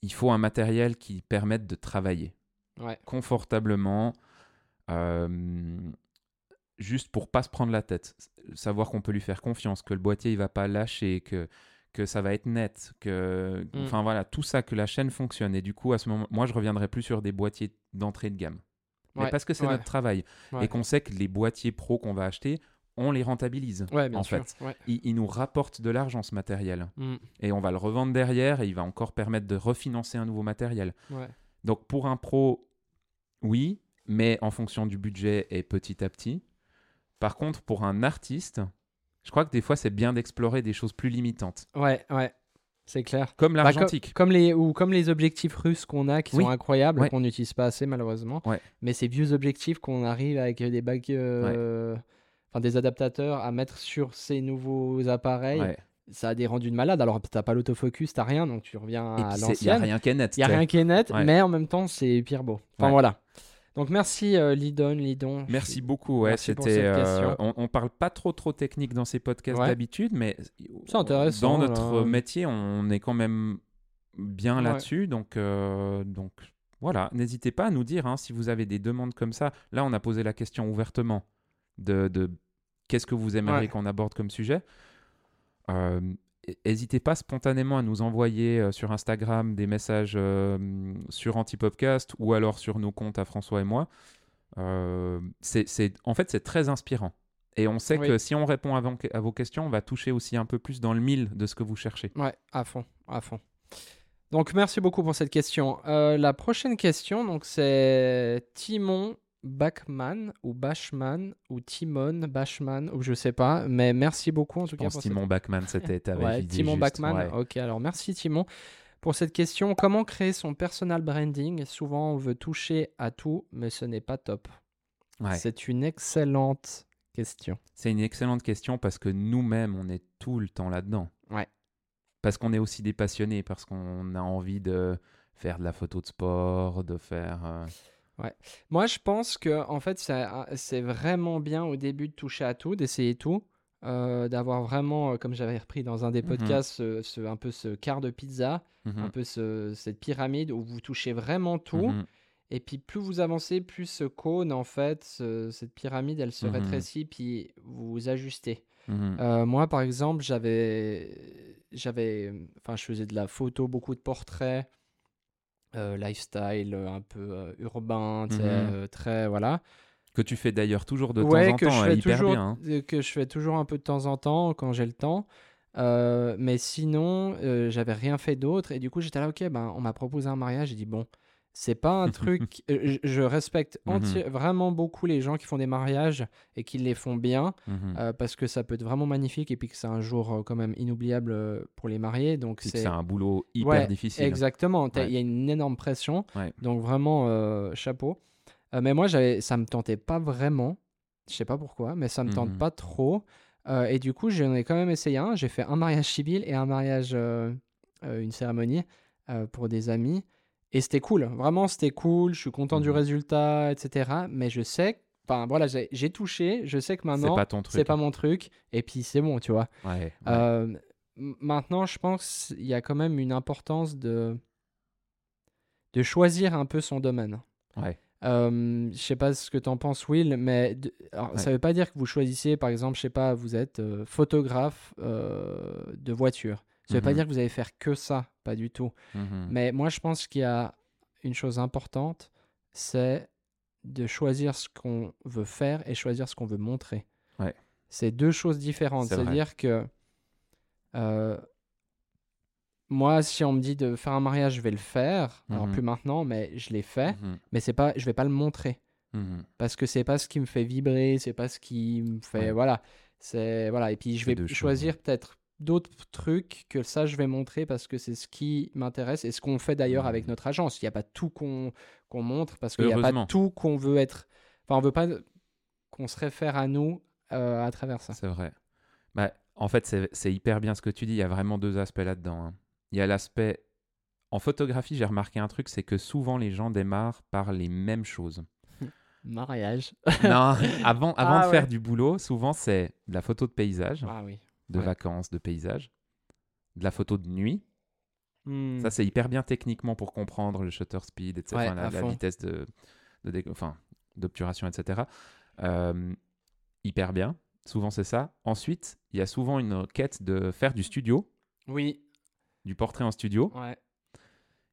[SPEAKER 2] il faut un matériel qui permette de travailler
[SPEAKER 1] Ouais.
[SPEAKER 2] confortablement, euh, juste pour pas se prendre la tête. Savoir qu'on peut lui faire confiance, que le boîtier il va pas lâcher, que que ça va être net, que
[SPEAKER 1] Mm.
[SPEAKER 2] enfin voilà tout ça, que la chaîne fonctionne. Et du coup à ce moment, moi je reviendrai plus sur des boîtiers d'entrée de gamme, mais
[SPEAKER 1] Ouais,
[SPEAKER 2] parce que c'est
[SPEAKER 1] ouais,
[SPEAKER 2] notre travail
[SPEAKER 1] ouais.
[SPEAKER 2] et qu'on sait que les boîtiers pro qu'on va acheter, on les rentabilise.
[SPEAKER 1] Bien
[SPEAKER 2] en
[SPEAKER 1] sûr.
[SPEAKER 2] fait, il, il nous rapporte de l'argent ce matériel
[SPEAKER 1] Mm.
[SPEAKER 2] et on va le revendre derrière et il va encore permettre de refinancer un nouveau matériel. Donc pour un pro, oui, mais en fonction du budget et petit à petit. Par contre, pour un artiste, je crois que des fois c'est bien d'explorer des choses plus limitantes,
[SPEAKER 1] Ouais, ouais. C'est clair.
[SPEAKER 2] comme
[SPEAKER 1] Bah,
[SPEAKER 2] l'argentique.
[SPEAKER 1] comme, les, ou comme les objectifs russes qu'on a qui
[SPEAKER 2] Oui.
[SPEAKER 1] sont incroyables,
[SPEAKER 2] Ouais.
[SPEAKER 1] qu'on n'utilise pas assez malheureusement.
[SPEAKER 2] Ouais.
[SPEAKER 1] Mais ces vieux objectifs qu'on arrive avec des bagues, euh, enfin des adaptateurs à mettre sur ces nouveaux appareils, ça a des rendus de malade. Alors t'as pas l'autofocus, t'as rien, donc tu reviens
[SPEAKER 2] Et
[SPEAKER 1] à
[SPEAKER 2] c'est- il n'y a
[SPEAKER 1] l'ancienne.
[SPEAKER 2] rien qui est net.
[SPEAKER 1] Il n'y a rien qui est net, mais en même temps c'est pire beau. Enfin voilà. Donc merci euh, Lidon, Lidon.
[SPEAKER 2] Merci beaucoup. Ouais, c'était. euh, on, on parle pas trop trop technique dans ces podcasts
[SPEAKER 1] Ouais.
[SPEAKER 2] d'habitude, mais Dans notre
[SPEAKER 1] là.
[SPEAKER 2] métier, on est quand même bien
[SPEAKER 1] Ouais.
[SPEAKER 2] là-dessus, donc euh, donc voilà. N'hésitez pas à nous dire hein, si vous avez des demandes comme ça. Là, on a posé la question ouvertement de, de qu'est-ce que vous aimeriez qu'on aborde comme sujet. N'hésitez pas spontanément à nous envoyer euh, sur Instagram des messages euh, sur Antipopcast ou alors sur nos comptes à François et moi. Euh, c'est, c'est- en fait, c'est très inspirant. Et on sait
[SPEAKER 1] Oui.
[SPEAKER 2] que si on répond à vos, à vos questions, on va toucher aussi un peu plus dans le mille de ce que vous cherchez.
[SPEAKER 1] Ouais, à fond, à fond. Donc merci beaucoup pour cette question. La prochaine question, donc c'est Timon Bachman ou Bashman ou Timon Bashman ou je sais pas, mais merci beaucoup en tout
[SPEAKER 2] Je
[SPEAKER 1] cas.
[SPEAKER 2] pense
[SPEAKER 1] pour
[SPEAKER 2] Timon Bachman, c'était.
[SPEAKER 1] Ouais, Timon Bachman.
[SPEAKER 2] ouais.
[SPEAKER 1] Ok, alors merci Timon pour cette question. Comment créer son personal branding? Souvent on veut toucher à tout, mais ce n'est pas top.
[SPEAKER 2] Ouais.
[SPEAKER 1] C'est une excellente question.
[SPEAKER 2] C'est une excellente question parce que nous-mêmes, on est tout le temps là-dedans.
[SPEAKER 1] Ouais.
[SPEAKER 2] Parce qu'on est aussi des passionnés, parce qu'on a envie de faire de la photo de sport, de faire. euh,
[SPEAKER 1] Moi, je pense que en fait, ça- c'est vraiment bien au début de toucher à tout, d'essayer tout, euh, d'avoir vraiment, euh, comme j'avais repris dans un des
[SPEAKER 2] Mhm.
[SPEAKER 1] podcasts, ce, ce- un peu ce quart de pizza,
[SPEAKER 2] mhm,
[SPEAKER 1] un peu ce- cette pyramide où vous touchez vraiment tout.
[SPEAKER 2] mhm.
[SPEAKER 1] Et puis plus vous avancez, plus ce cône, en fait, ce- cette pyramide, elle se rétrécit, puis vous vous ajustez. Euh, moi, par exemple, j'avais, j'avais, enfin, je faisais de la photo, beaucoup de portraits, lifestyle, euh, un peu euh, urbain,
[SPEAKER 2] Mhm.
[SPEAKER 1] euh, très, voilà.
[SPEAKER 2] Que tu fais d'ailleurs toujours de
[SPEAKER 1] ouais,
[SPEAKER 2] temps en
[SPEAKER 1] que
[SPEAKER 2] temps,
[SPEAKER 1] je
[SPEAKER 2] euh,
[SPEAKER 1] fais
[SPEAKER 2] hyper
[SPEAKER 1] toujours,
[SPEAKER 2] bien. hein.
[SPEAKER 1] euh, que je fais toujours un peu de temps en temps quand j'ai le temps. Euh, mais sinon, euh, j'avais rien fait d'autre et du coup, j'étais là, ok, ben, on m'a proposé un mariage. J'ai dit bon, c'est pas un truc. euh, je, je respecte
[SPEAKER 2] Mhm.
[SPEAKER 1] enti- vraiment beaucoup les gens qui font des mariages et qui les font bien
[SPEAKER 2] Mhm.
[SPEAKER 1] euh, parce que ça peut être vraiment magnifique et puis que c'est un jour euh, quand même inoubliable pour les mariés. Donc c'est
[SPEAKER 2] un boulot hyper
[SPEAKER 1] Ouais,
[SPEAKER 2] difficile.
[SPEAKER 1] Exactement. Il
[SPEAKER 2] Ouais.
[SPEAKER 1] y a une énorme pression.
[SPEAKER 2] Ouais.
[SPEAKER 1] Donc vraiment, euh, chapeau. Euh, mais moi, ça me tentait pas vraiment. Je sais pas pourquoi, mais ça me tente
[SPEAKER 2] Mhm.
[SPEAKER 1] pas trop. Et du coup, j'en ai quand même essayé un. J'ai fait un mariage civil et un mariage, une cérémonie pour des amis. Et c'était cool. Vraiment, c'était cool. Je suis content du
[SPEAKER 2] Mhm.
[SPEAKER 1] résultat, etc. Mais je sais, que- enfin voilà, j'ai touché. Je sais que
[SPEAKER 2] C'est
[SPEAKER 1] maintenant,
[SPEAKER 2] pas
[SPEAKER 1] c'est pas mon truc. Et puis c'est bon, tu vois.
[SPEAKER 2] Ouais, ouais.
[SPEAKER 1] Euh, maintenant, je pense qu'il y a quand même une importance de, de choisir un peu son domaine.
[SPEAKER 2] Ouais.
[SPEAKER 1] Euh, je sais pas ce que tu en penses, Will, mais de- alors,
[SPEAKER 2] Ouais.
[SPEAKER 1] ça veut pas dire que vous choisissez, par exemple, je sais pas, vous êtes euh, photographe euh, de voiture. Ça veut pas
[SPEAKER 2] Mhm.
[SPEAKER 1] dire que vous allez faire que ça, pas du tout.
[SPEAKER 2] Mhm.
[SPEAKER 1] Mais moi, je pense qu'il y a une chose importante, c'est de choisir ce qu'on veut faire et choisir ce qu'on veut montrer.
[SPEAKER 2] Ouais.
[SPEAKER 1] C'est deux choses différentes. C'est-à-dire que euh, moi, si on me dit de faire un mariage, je vais le faire. Alors
[SPEAKER 2] Mhm.
[SPEAKER 1] plus maintenant, mais je l'ai fait. Mais c'est pas, je vais pas le montrer parce que c'est pas ce qui me fait vibrer, c'est pas ce qui me fait,
[SPEAKER 2] Ouais.
[SPEAKER 1] voilà. C'est voilà. Et puis je vais choisir peut-être d'autres trucs que ça je vais montrer parce que c'est ce qui m'intéresse et ce qu'on fait d'ailleurs avec notre agence. Il n'y a pas tout qu'on montre parce qu'il n'y a pas tout qu'on veut être. Enfin, on veut pas qu'on se réfère à nous euh, à travers ça.
[SPEAKER 2] C'est vrai. Bah, en fait, c'est hyper bien ce que tu dis. Il y a vraiment deux aspects là-dedans. hein. Il y a l'aspect. En photographie, j'ai remarqué un truc c'est que souvent les gens démarrent par les mêmes choses.
[SPEAKER 1] Mariage.
[SPEAKER 2] non, avant, avant
[SPEAKER 1] Ah
[SPEAKER 2] de faire du boulot, souvent c'est de la photo de paysage,
[SPEAKER 1] Ah oui.
[SPEAKER 2] De
[SPEAKER 1] ouais.
[SPEAKER 2] vacances, de paysage, de la photo de nuit.
[SPEAKER 1] Hmm.
[SPEAKER 2] Ça, c'est hyper bien techniquement pour comprendre le shutter speed, etc.
[SPEAKER 1] Ouais,
[SPEAKER 2] la, vitesse de, de dé- enfin, d'obturation, etc. Euh, hyper bien. Souvent, c'est ça. Ensuite, il y a souvent une quête de faire du studio,
[SPEAKER 1] Oui.
[SPEAKER 2] du portrait en studio.
[SPEAKER 1] Ouais.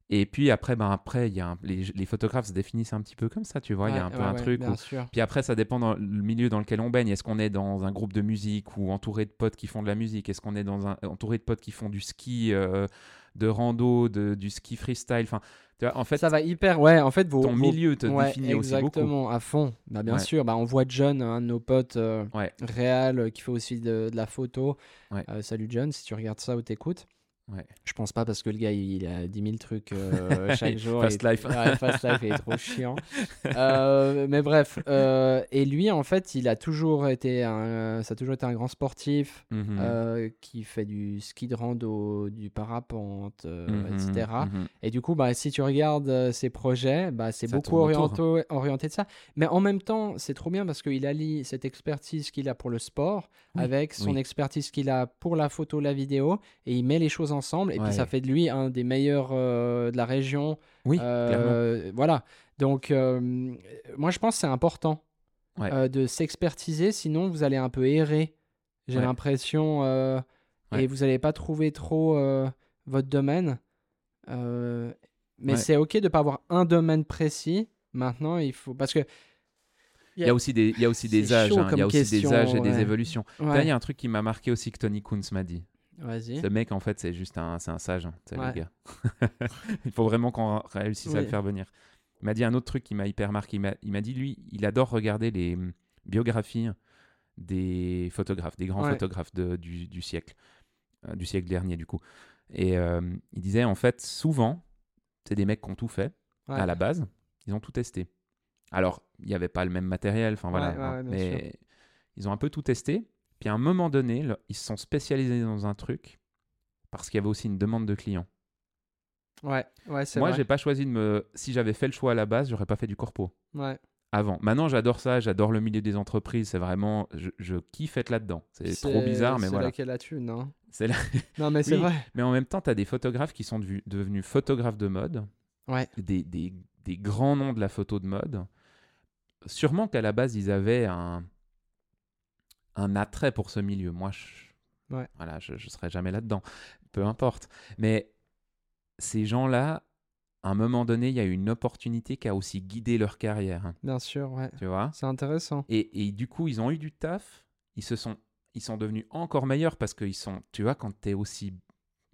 [SPEAKER 2] Et puis après, ben après, il y a un- les, les photographes se définissent un petit peu comme ça, tu vois. Il y a
[SPEAKER 1] Ouais,
[SPEAKER 2] un peu
[SPEAKER 1] ouais,
[SPEAKER 2] un
[SPEAKER 1] ouais,
[SPEAKER 2] truc
[SPEAKER 1] Bien
[SPEAKER 2] où-
[SPEAKER 1] sûr.
[SPEAKER 2] Puis après, ça dépend dans le milieu dans lequel on baigne. Est-ce qu'on est dans un groupe de musique ou entouré de potes qui font de la musique? Est-ce qu'on est dans un entouré de potes qui font du ski, euh, de rando, de, du ski freestyle? Enfin, tu vois, en fait,
[SPEAKER 1] ça va hyper. Ouais, en fait, vos,
[SPEAKER 2] ton
[SPEAKER 1] vos-
[SPEAKER 2] milieu te définit aussi beaucoup.
[SPEAKER 1] exactement, à fond. Bah, bien sûr, bah, on voit John, un de nos potes euh, réel, euh, qui fait aussi de, de la photo. Euh, salut John, si tu regardes ça ou t'écoutes.
[SPEAKER 2] Ouais.
[SPEAKER 1] Je pense pas parce que le gars il, a 10 000 trucs euh, chaque jour.
[SPEAKER 2] Fast life.
[SPEAKER 1] Ouais, fast life, il est trop chiant. Euh, mais bref, euh, et lui en fait, il a toujours été un, ça a toujours été un grand sportif
[SPEAKER 2] Mhm.
[SPEAKER 1] qui fait du ski de rando, du parapente,
[SPEAKER 2] Mhm,
[SPEAKER 1] etc.
[SPEAKER 2] mhm.
[SPEAKER 1] Et du coup, bah, si tu regardes ses projets, bah, c'est beaucoup orienté, orienté de ça. Mais en même temps, c'est trop bien parce qu'il allie cette expertise qu'il a pour le sport
[SPEAKER 2] Oui,
[SPEAKER 1] avec son
[SPEAKER 2] oui.
[SPEAKER 1] expertise qu'il a pour la photo, la vidéo, et il met les choses ensemble. Et
[SPEAKER 2] Ouais.
[SPEAKER 1] puis ça fait de lui un des meilleurs euh, de la région.
[SPEAKER 2] Oui,
[SPEAKER 1] Euh,
[SPEAKER 2] clairement.
[SPEAKER 1] Voilà. Donc, euh, moi, je pense que c'est important
[SPEAKER 2] Ouais.
[SPEAKER 1] euh, de s'expertiser, sinon vous allez un peu errer. J'ai
[SPEAKER 2] Ouais.
[SPEAKER 1] l'impression. euh. Et vous n'allez pas trouver trop euh, votre domaine. Euh, mais c'est OK de ne pas avoir un domaine précis. Maintenant, il faut. Parce que.
[SPEAKER 2] Il y a aussi des, il y a aussi des âges, hein. il y a aussi
[SPEAKER 1] question,
[SPEAKER 2] des âges et des
[SPEAKER 1] ouais.
[SPEAKER 2] évolutions. Là,
[SPEAKER 1] Ouais,
[SPEAKER 2] Il y a un truc qui m'a marqué aussi que Tony Kuntz m'a dit.
[SPEAKER 1] Vas-y.
[SPEAKER 2] Ce mec, en fait, c'est juste un, c'est un sage, hein, c'est
[SPEAKER 1] Ouais.
[SPEAKER 2] le gars. il faut vraiment qu'on réussisse à le faire venir. Il m'a dit un autre truc qui m'a hyper marqué. Il m'a- dit, lui, il adore regarder les hum, biographies des photographes, des grands
[SPEAKER 1] Ouais.
[SPEAKER 2] photographes de- du, du siècle, euh, du siècle dernier, du coup. Et euh, il disait, en fait, souvent, c'est des mecs qui ont tout fait
[SPEAKER 1] Ouais.
[SPEAKER 2] à la base, ils ont tout testé. Alors, il n'y avait pas le même matériel, enfin voilà, hein, mais ils ont un peu tout testé. Puis à un moment donné, ils se sont spécialisés dans un truc parce qu'il y avait aussi une demande de clients.
[SPEAKER 1] Ouais, ouais, c'est
[SPEAKER 2] Moi,
[SPEAKER 1] vrai.
[SPEAKER 2] j'ai pas choisi de me. Si j'avais fait le choix à la base, j'aurais pas fait du corpo
[SPEAKER 1] Ouais.
[SPEAKER 2] avant. Maintenant, j'adore ça, j'adore le milieu des entreprises. C'est vraiment, je, je kiffe être là-dedans. C'est trop bizarre, mais
[SPEAKER 1] C'est
[SPEAKER 2] voilà.
[SPEAKER 1] là qu'est la thune, hein.
[SPEAKER 2] C'est là-
[SPEAKER 1] Non, mais c'est vrai.
[SPEAKER 2] Mais en même temps, tu as des photographes qui sont devenus photographes de mode,
[SPEAKER 1] Ouais.
[SPEAKER 2] des, des- des grands noms de la photo de mode. Sûrement qu'à la base, ils avaient un, un attrait pour ce milieu. Moi, je,
[SPEAKER 1] Ouais.
[SPEAKER 2] voilà, je ne serais jamais là-dedans. Peu importe. Mais ces gens-là, à un moment donné, il y a eu une opportunité qui a aussi guidé leur carrière. hein,
[SPEAKER 1] Bien sûr, ouais.
[SPEAKER 2] tu vois?
[SPEAKER 1] C'est intéressant.
[SPEAKER 2] et, et du coup, ils ont eu du taf. Ils se sont, ils sont devenus encore meilleurs parce qu'ils sont, tu vois, quand tu es aussi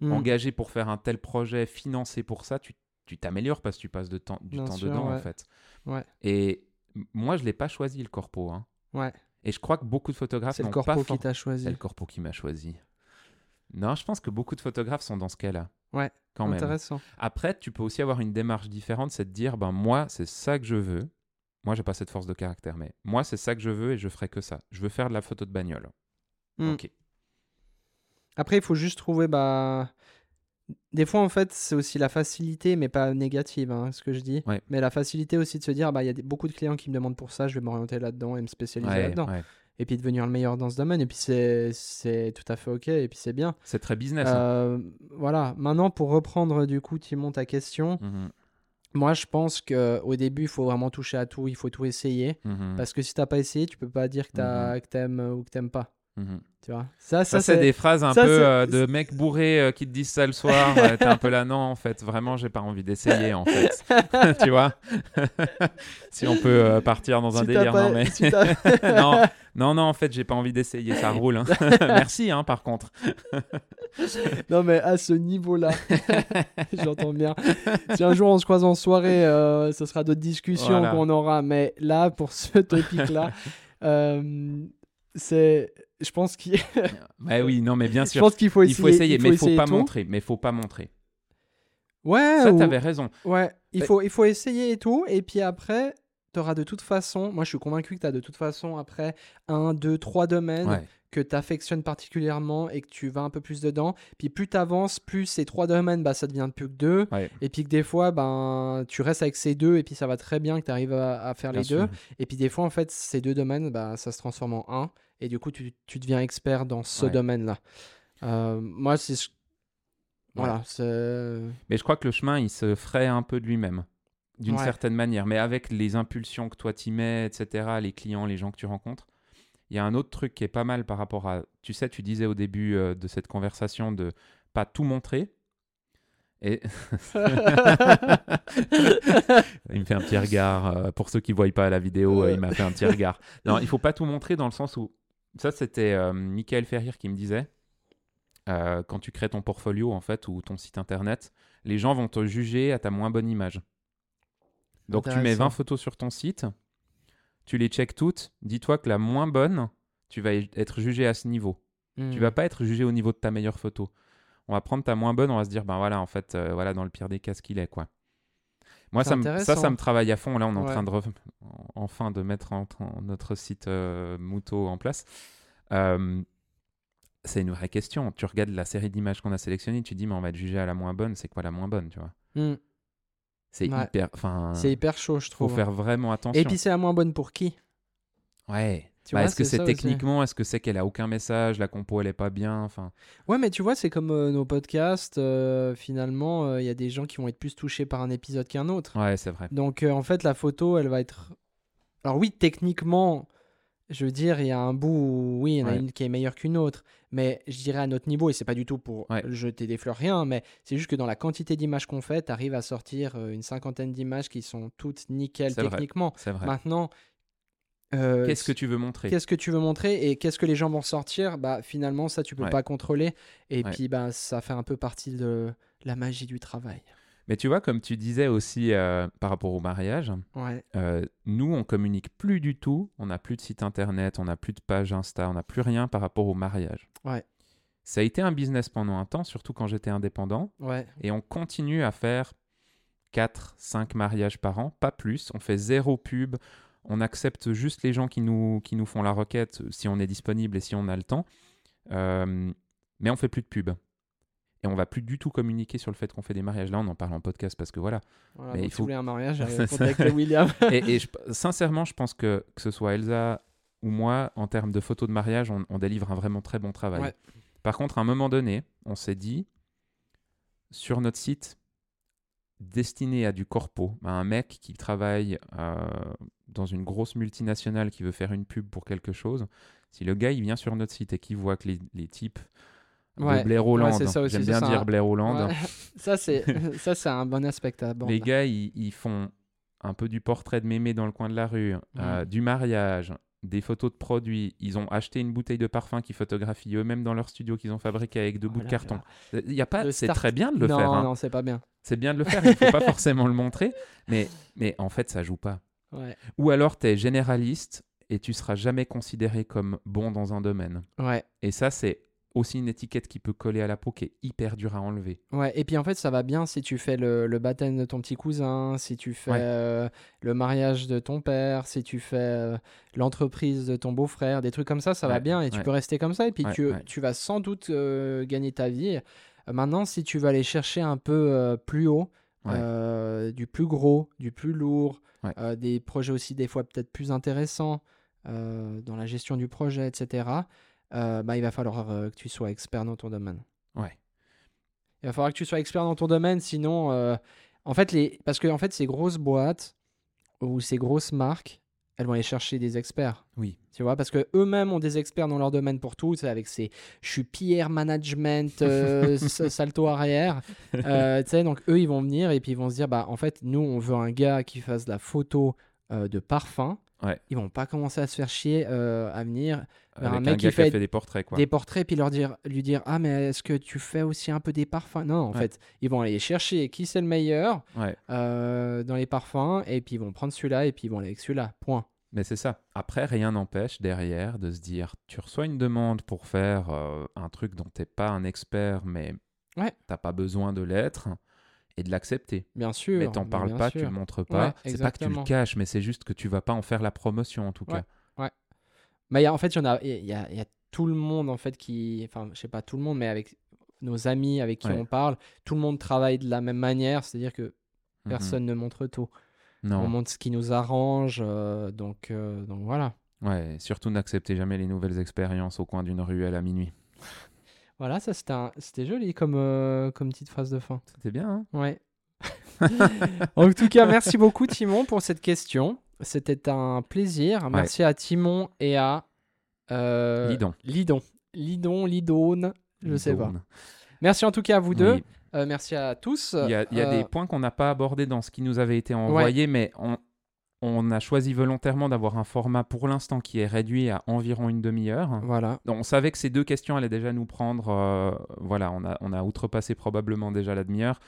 [SPEAKER 1] Mm.
[SPEAKER 2] engagé pour faire un tel projet, financé pour ça, tu, tu t'améliores parce que tu passes de temps, du
[SPEAKER 1] Bien
[SPEAKER 2] temps
[SPEAKER 1] sûr,
[SPEAKER 2] dedans, en fait.
[SPEAKER 1] Ouais.
[SPEAKER 2] Et moi, je l'ai pas choisi, le corpo. hein.
[SPEAKER 1] Ouais,
[SPEAKER 2] Et je crois que beaucoup de photographes
[SPEAKER 1] c'est le corpo
[SPEAKER 2] pas
[SPEAKER 1] qui t'a choisi.
[SPEAKER 2] C'est le corpo qui m'a choisi. Non, je pense que beaucoup de photographes sont dans ce cas-là.
[SPEAKER 1] Ouais,
[SPEAKER 2] Quand même.
[SPEAKER 1] Intéressant.
[SPEAKER 2] Après, tu peux aussi avoir une démarche différente, c'est de dire, ben moi, c'est ça que je veux. Moi, j'ai pas cette force de caractère, mais moi, c'est ça que je veux et je ferai que ça. Je veux faire de la photo de bagnole.
[SPEAKER 1] Hmm.
[SPEAKER 2] Ok.
[SPEAKER 1] Après, il faut juste trouver. Bah... Des fois, en fait, c'est aussi la facilité, mais pas négative, hein, ce que je dis.
[SPEAKER 2] Ouais.
[SPEAKER 1] Mais la facilité aussi de se dire, bah, il y a des- beaucoup de clients qui me demandent pour ça, je vais m'orienter là-dedans et me spécialiser
[SPEAKER 2] Ouais,
[SPEAKER 1] là-dedans.
[SPEAKER 2] ouais.
[SPEAKER 1] Et puis devenir le meilleur dans ce domaine. Et puis c'est tout à fait OK. Et puis c'est bien.
[SPEAKER 2] C'est très business. hein.
[SPEAKER 1] Euh, voilà. Maintenant, pour reprendre du coup, Timon, ta question,
[SPEAKER 2] Mhm,
[SPEAKER 1] moi, je pense qu'au début, il faut vraiment toucher à tout. Il faut tout essayer.
[SPEAKER 2] mhm,
[SPEAKER 1] Parce que si t'as pas essayé, tu peux pas dire que t'as- que t'aimes ou que t'aimes pas.
[SPEAKER 2] Mhm.
[SPEAKER 1] Tu vois? Ça,
[SPEAKER 2] Ça,
[SPEAKER 1] ça,
[SPEAKER 2] c'est des phrases un
[SPEAKER 1] ça,
[SPEAKER 2] peu euh, de mecs bourrés euh, qui te disent ça le soir. euh, T'es un peu là, non, en fait, vraiment, j'ai pas envie d'essayer, en fait. tu vois? Si on peut euh, partir dans un
[SPEAKER 1] Si
[SPEAKER 2] délire,
[SPEAKER 1] pas-
[SPEAKER 2] non, mais.
[SPEAKER 1] si
[SPEAKER 2] non, non, non, en fait, j'ai pas envie d'essayer, ça roule. hein. Merci, hein, par contre.
[SPEAKER 1] non, mais à ce niveau-là, j'entends bien. Si un jour on se croise en soirée, ce sera d'autres discussions
[SPEAKER 2] Voilà.
[SPEAKER 1] qu'on aura. Mais là, pour ce topic-là, c'est. Je pense qu'il
[SPEAKER 2] Bah oui, non, mais bien
[SPEAKER 1] je
[SPEAKER 2] sûr.
[SPEAKER 1] pense qu'il faut
[SPEAKER 2] Il
[SPEAKER 1] essayer.
[SPEAKER 2] faut essayer, mais il faut
[SPEAKER 1] essayer
[SPEAKER 2] pas
[SPEAKER 1] tout.
[SPEAKER 2] montrer. Mais faut pas montrer.
[SPEAKER 1] Ouais,
[SPEAKER 2] Ça,
[SPEAKER 1] ou-
[SPEAKER 2] t'avais raison.
[SPEAKER 1] ouais. Il
[SPEAKER 2] Bah-
[SPEAKER 1] faut, il faut essayer et tout. Et puis après, tu auras de toute façon. Moi, je suis convaincu que tu as de toute façon après un, deux, trois domaines
[SPEAKER 2] Ouais.
[SPEAKER 1] que tu affectionnes particulièrement et que tu vas un peu plus dedans. Puis plus tu avances, plus ces trois domaines, bah, ça devient plus que deux.
[SPEAKER 2] Ouais.
[SPEAKER 1] Et puis que des fois, ben, tu restes avec ces deux et puis ça va très bien que tu arrives à, à faire
[SPEAKER 2] Bien
[SPEAKER 1] les
[SPEAKER 2] sûr.
[SPEAKER 1] deux. Et puis des fois, en fait, ces deux domaines, bah, ça se transforme en un. Et du coup, tu, tu deviens expert dans ce
[SPEAKER 2] Ouais.
[SPEAKER 1] domaine-là. Euh, moi, c'est...
[SPEAKER 2] Ouais.
[SPEAKER 1] Voilà.
[SPEAKER 2] Mais je crois que le chemin, il se ferait un peu de lui-même, d'une
[SPEAKER 1] Ouais.
[SPEAKER 2] certaine manière. Mais avec les impulsions que toi t'y mets, etc., les clients, les gens que tu rencontres, il y a un autre truc qui est pas mal par rapport à. Tu sais, tu disais au début euh, de cette conversation de pas tout montrer. Et il me fait un petit regard. euh, pour ceux qui ne voient pas la vidéo, euh, il m'a fait un petit regard. Non, il faut pas tout montrer dans le sens où. Ça, c'était euh, Michael Ferrier qui me disait. euh, quand tu crées ton portfolio, en fait, ou ton site internet, les gens vont te juger à ta moins bonne image. Donc, tu mets
[SPEAKER 1] Intéressant.
[SPEAKER 2] 20 photos sur ton site, tu les checkes toutes. Dis-toi que la moins bonne, tu vas y- être jugé à ce niveau.
[SPEAKER 1] Hmm.
[SPEAKER 2] Tu vas pas être jugé au niveau de ta meilleure photo. On va prendre ta moins bonne, on va se dire, ben voilà, en fait, euh, voilà, dans le pire des cas, ce qu'il est, quoi. Moi, ça, me- ça, ça me travaille à fond. Là, on est en
[SPEAKER 1] Ouais.
[SPEAKER 2] train de enfin de mettre en- en- notre site euh, Muto en place. Euh, c'est une vraie question. Tu regardes la série d'images qu'on a sélectionnées, tu dis, mais on va être jugé à la moins bonne. C'est quoi la moins bonne, tu vois?
[SPEAKER 1] Hmm.
[SPEAKER 2] C'est
[SPEAKER 1] Ouais.
[SPEAKER 2] hyper. Enfin,
[SPEAKER 1] C'est hyper chaud, je
[SPEAKER 2] faut
[SPEAKER 1] trouve.
[SPEAKER 2] faire vraiment attention.
[SPEAKER 1] Et puis c'est la moins bonne pour qui?
[SPEAKER 2] Ouais. Bah, est-ce que
[SPEAKER 1] c'est
[SPEAKER 2] techniquement, est-ce que c'est qu'elle a aucun message, la compo elle est pas bien, enfin.
[SPEAKER 1] Ouais, mais tu vois, c'est comme euh, nos podcasts. euh, finalement, euh, il y a des gens qui vont être plus touchés par un épisode qu'un autre.
[SPEAKER 2] Ouais, c'est vrai.
[SPEAKER 1] Donc, en fait, la photo, elle va être. Alors, oui, techniquement, je veux dire, il y a un bout où, oui, il y en a
[SPEAKER 2] Ouais.
[SPEAKER 1] une qui est meilleure qu'une autre. Mais je dirais à notre niveau, et c'est pas du tout pour
[SPEAKER 2] Ouais.
[SPEAKER 1] jeter des fleurs, rien, mais c'est juste que dans la quantité d'images qu'on fait, tu arrives à sortir une cinquantaine d'images qui sont toutes nickel
[SPEAKER 2] vrai.
[SPEAKER 1] techniquement.
[SPEAKER 2] C'est vrai.
[SPEAKER 1] Maintenant. Euh,
[SPEAKER 2] Qu'est-ce que tu veux montrer?
[SPEAKER 1] Qu'est-ce que tu veux montrer et qu'est-ce que les gens vont sortir? Bah finalement ça tu peux
[SPEAKER 2] Ouais.
[SPEAKER 1] pas contrôler et
[SPEAKER 2] Ouais.
[SPEAKER 1] puis bah ça fait un peu partie de la magie du travail.
[SPEAKER 2] Mais tu vois, comme tu disais aussi euh, par rapport au mariage,
[SPEAKER 1] Ouais.
[SPEAKER 2] euh, nous, on communique plus du tout. On n'a plus de site internet, on n'a plus de page Insta, on n'a plus rien par rapport au mariage.
[SPEAKER 1] Ouais.
[SPEAKER 2] Ça a été un business pendant un temps, surtout quand j'étais indépendant.
[SPEAKER 1] Ouais.
[SPEAKER 2] Et on continue à faire 4, 5 mariages par an, pas plus. On fait zéro pub. On accepte juste les gens qui nous, qui nous font la requête si on est disponible et si on a le temps. Euh, mais on fait plus de pub. Et on va plus du tout communiquer sur le fait qu'on fait des mariages. Là, on en parle en podcast parce que voilà.
[SPEAKER 1] Voilà,
[SPEAKER 2] Mais il faut-
[SPEAKER 1] un mariage,
[SPEAKER 2] C'est
[SPEAKER 1] euh, William.
[SPEAKER 2] et et je- sincèrement, je pense que que ce soit Elsa ou moi, en termes de photos de mariage, on, on délivre un vraiment très bon travail.
[SPEAKER 1] Ouais.
[SPEAKER 2] Par contre, à un moment donné, on s'est dit, sur notre site destiné à du corpo, à un mec qui travaille euh, dans une grosse multinationale qui veut faire une pub pour quelque chose, si le gars il vient sur notre site et qu'il voit que les, les types
[SPEAKER 1] Ouais.
[SPEAKER 2] de Blair
[SPEAKER 1] Ouais,
[SPEAKER 2] Holland,
[SPEAKER 1] c'est ça aussi,
[SPEAKER 2] j'aime bien dire
[SPEAKER 1] un-
[SPEAKER 2] Blair Holland,
[SPEAKER 1] Ouais. ça c'est ça c'est un bon aspect à aborder.
[SPEAKER 2] les gars, ils, ils font un peu du portrait de mémé dans le coin de la rue, euh, du mariage, des photos de produits. Ils ont acheté une bouteille de parfum qu'ils photographient eux-mêmes dans leur studio qu'ils ont fabriqué avec deux
[SPEAKER 1] Oh
[SPEAKER 2] bouts de carton. Il y a pas, c'est
[SPEAKER 1] start-
[SPEAKER 2] très bien de le
[SPEAKER 1] non,
[SPEAKER 2] faire. hein.
[SPEAKER 1] non, c'est pas bien.
[SPEAKER 2] C'est bien de le faire, il faut pas forcément le montrer, mais, mais en fait, ça joue pas.
[SPEAKER 1] Ouais.
[SPEAKER 2] Ou alors, tu es généraliste et tu seras jamais considéré comme bon dans un domaine.
[SPEAKER 1] Ouais.
[SPEAKER 2] Et ça, c'est aussi une étiquette qui peut coller à la peau qui est hyper dure à enlever.
[SPEAKER 1] Ouais, et puis en fait, ça va bien si tu fais le, le baptême de ton petit cousin, si tu fais
[SPEAKER 2] Ouais.
[SPEAKER 1] euh, le mariage de ton père, si tu fais euh, l'entreprise de ton beau-frère, des trucs comme ça, ça va bien et tu
[SPEAKER 2] ouais.
[SPEAKER 1] peux rester comme ça. Et puis tu, tu vas sans doute euh, gagner ta vie. Maintenant, si tu veux aller chercher un peu plus haut, du plus gros, du plus lourd, des projets aussi des fois peut-être plus intéressants dans la gestion du projet, etc., euh, bah, il va falloir euh, que tu sois expert dans ton domaine.
[SPEAKER 2] Ouais.
[SPEAKER 1] Il va falloir que tu sois expert dans ton domaine, sinon, euh, en fait, les... parce que en fait, ces grosses boîtes ou ces grosses marques, elles vont aller chercher des experts.
[SPEAKER 2] Oui.
[SPEAKER 1] Tu vois, parce que eux-mêmes ont des experts dans leur domaine pour tout, sais, avec ces je suis PR management, euh, salto arrière. Euh, tu sais, donc eux, ils vont venir et puis ils vont se dire, bah, en fait, nous, on veut un gars qui fasse de la photo euh, de parfum.
[SPEAKER 2] Ouais.
[SPEAKER 1] Ils vont pas commencer à se faire chier euh, à venir Vers un mec
[SPEAKER 2] un
[SPEAKER 1] qui fait
[SPEAKER 2] fait des portraits, quoi.
[SPEAKER 1] des portraits puis leur dire, lui dire ah mais est-ce que tu fais aussi un peu des parfums? Non, en
[SPEAKER 2] Ouais.
[SPEAKER 1] fait, ils vont aller chercher qui c'est le meilleur
[SPEAKER 2] Ouais.
[SPEAKER 1] euh, dans les parfums et puis ils vont prendre celui-là et puis ils vont aller avec celui-là. Point.
[SPEAKER 2] Mais c'est ça. Après, rien n'empêche derrière de se dire, tu reçois une demande pour faire euh, un truc dont t'es pas un expert, mais t'as pas besoin de l'être, et de l'accepter.
[SPEAKER 1] Bien sûr.
[SPEAKER 2] Mais t'en
[SPEAKER 1] mais
[SPEAKER 2] parles pas, tu le montres pas.
[SPEAKER 1] Ouais,
[SPEAKER 2] c'est pas que tu le caches, mais c'est juste que tu vas pas en faire la promotion en tout
[SPEAKER 1] Ouais.
[SPEAKER 2] cas.
[SPEAKER 1] Mais y a- en fait, il y y y a tout le monde en fait qui, enfin, je sais pas tout le monde, mais avec nos amis avec qui
[SPEAKER 2] Ouais.
[SPEAKER 1] on parle, tout le monde travaille de la même manière, c'est-à-dire que
[SPEAKER 2] Mhm.
[SPEAKER 1] personne ne montre tout. On
[SPEAKER 2] Non.
[SPEAKER 1] montre ce qui nous arrange, euh, donc, euh, donc voilà.
[SPEAKER 2] Ouais, surtout n'acceptez jamais les nouvelles expériences au coin d'une ruelle à minuit.
[SPEAKER 1] Voilà, ça c'était un- c'était joli comme, euh, comme petite phrase de fin.
[SPEAKER 2] C'était bien, hein
[SPEAKER 1] Ouais. en tout cas, merci beaucoup Timon pour cette question. C'était un plaisir. Merci à Timon et à euh,
[SPEAKER 2] Lidon.
[SPEAKER 1] Lidon. Lidon, Lidone, je sais pas.
[SPEAKER 2] Lidon.
[SPEAKER 1] Merci en tout cas à vous deux.
[SPEAKER 2] Oui.
[SPEAKER 1] Euh, merci à tous.
[SPEAKER 2] Il y a, il y a des points qu'on n'a pas abordés dans ce qui nous avait été envoyé, mais on, on a choisi volontairement d'avoir un format pour l'instant qui est réduit à environ une demi-heure.
[SPEAKER 1] Voilà.
[SPEAKER 2] Donc, on savait que ces deux questions allaient déjà nous prendre. euh, voilà, on a, on a outrepassé probablement déjà la demi-heure.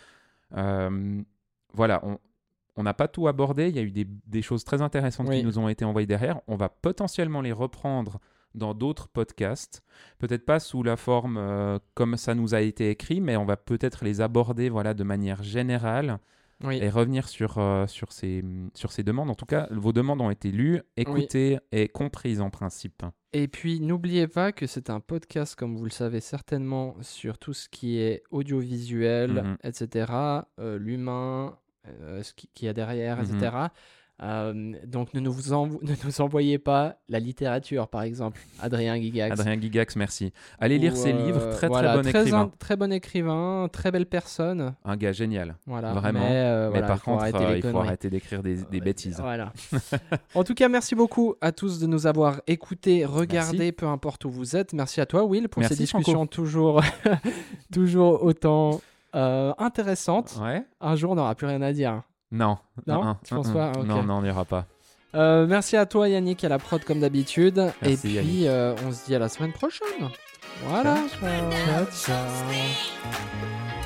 [SPEAKER 2] Euh, voilà, on on n'a pas tout abordé. Il y a eu des, des choses très intéressantes
[SPEAKER 1] Oui.
[SPEAKER 2] qui nous ont été envoyées derrière. On va potentiellement les reprendre dans d'autres podcasts. Peut-être pas sous la forme euh, comme ça nous a été écrit, mais on va peut-être les aborder voilà, de manière générale
[SPEAKER 1] Oui.
[SPEAKER 2] et revenir sur, euh, sur, ces, sur ces demandes. En tout cas, vos demandes ont été lues, écoutées et comprises en principe.
[SPEAKER 1] Et puis, n'oubliez pas que c'est un podcast, comme vous le savez certainement, sur tout ce qui est audiovisuel,
[SPEAKER 2] Mhm.
[SPEAKER 1] etc. euh, L'humain, euh, ce qui- qu'il y a derrière,
[SPEAKER 2] Mhm.
[SPEAKER 1] etc. Euh, donc, ne nous, envo- ne nous envoyez pas la littérature, par exemple. Adrien Gigax.
[SPEAKER 2] Adrien Gigax, merci. Allez lire
[SPEAKER 1] Ou,
[SPEAKER 2] ses
[SPEAKER 1] euh,
[SPEAKER 2] livres, très
[SPEAKER 1] voilà,
[SPEAKER 2] très bon écrivain.
[SPEAKER 1] in- très bon écrivain, très belle personne.
[SPEAKER 2] Un gars génial.
[SPEAKER 1] Voilà.
[SPEAKER 2] Vraiment.
[SPEAKER 1] Mais, euh,
[SPEAKER 2] Mais par contre, euh, il faut arrêter d'écrire des, des bêtises.
[SPEAKER 1] Voilà. en tout cas, merci beaucoup à tous de nous avoir écoutés, regardés, peu importe où vous êtes. Merci à toi, Will, pour
[SPEAKER 2] Merci,
[SPEAKER 1] ces discussions toujours, toujours autant euh, intéressantes.
[SPEAKER 2] Ouais
[SPEAKER 1] Un jour, on n'aura plus rien à dire.
[SPEAKER 2] Non.
[SPEAKER 1] Non
[SPEAKER 2] Un, un,
[SPEAKER 1] Tu penses
[SPEAKER 2] un,
[SPEAKER 1] pas
[SPEAKER 2] un.
[SPEAKER 1] Ok.
[SPEAKER 2] Non, non, il n'y aura pas.
[SPEAKER 1] Euh, merci à toi, Yannick, à la prod comme d'habitude. Et puis, euh, on se dit à la semaine prochaine. Voilà.
[SPEAKER 3] Ciao,
[SPEAKER 1] Ciao, ciao.
[SPEAKER 3] Stay.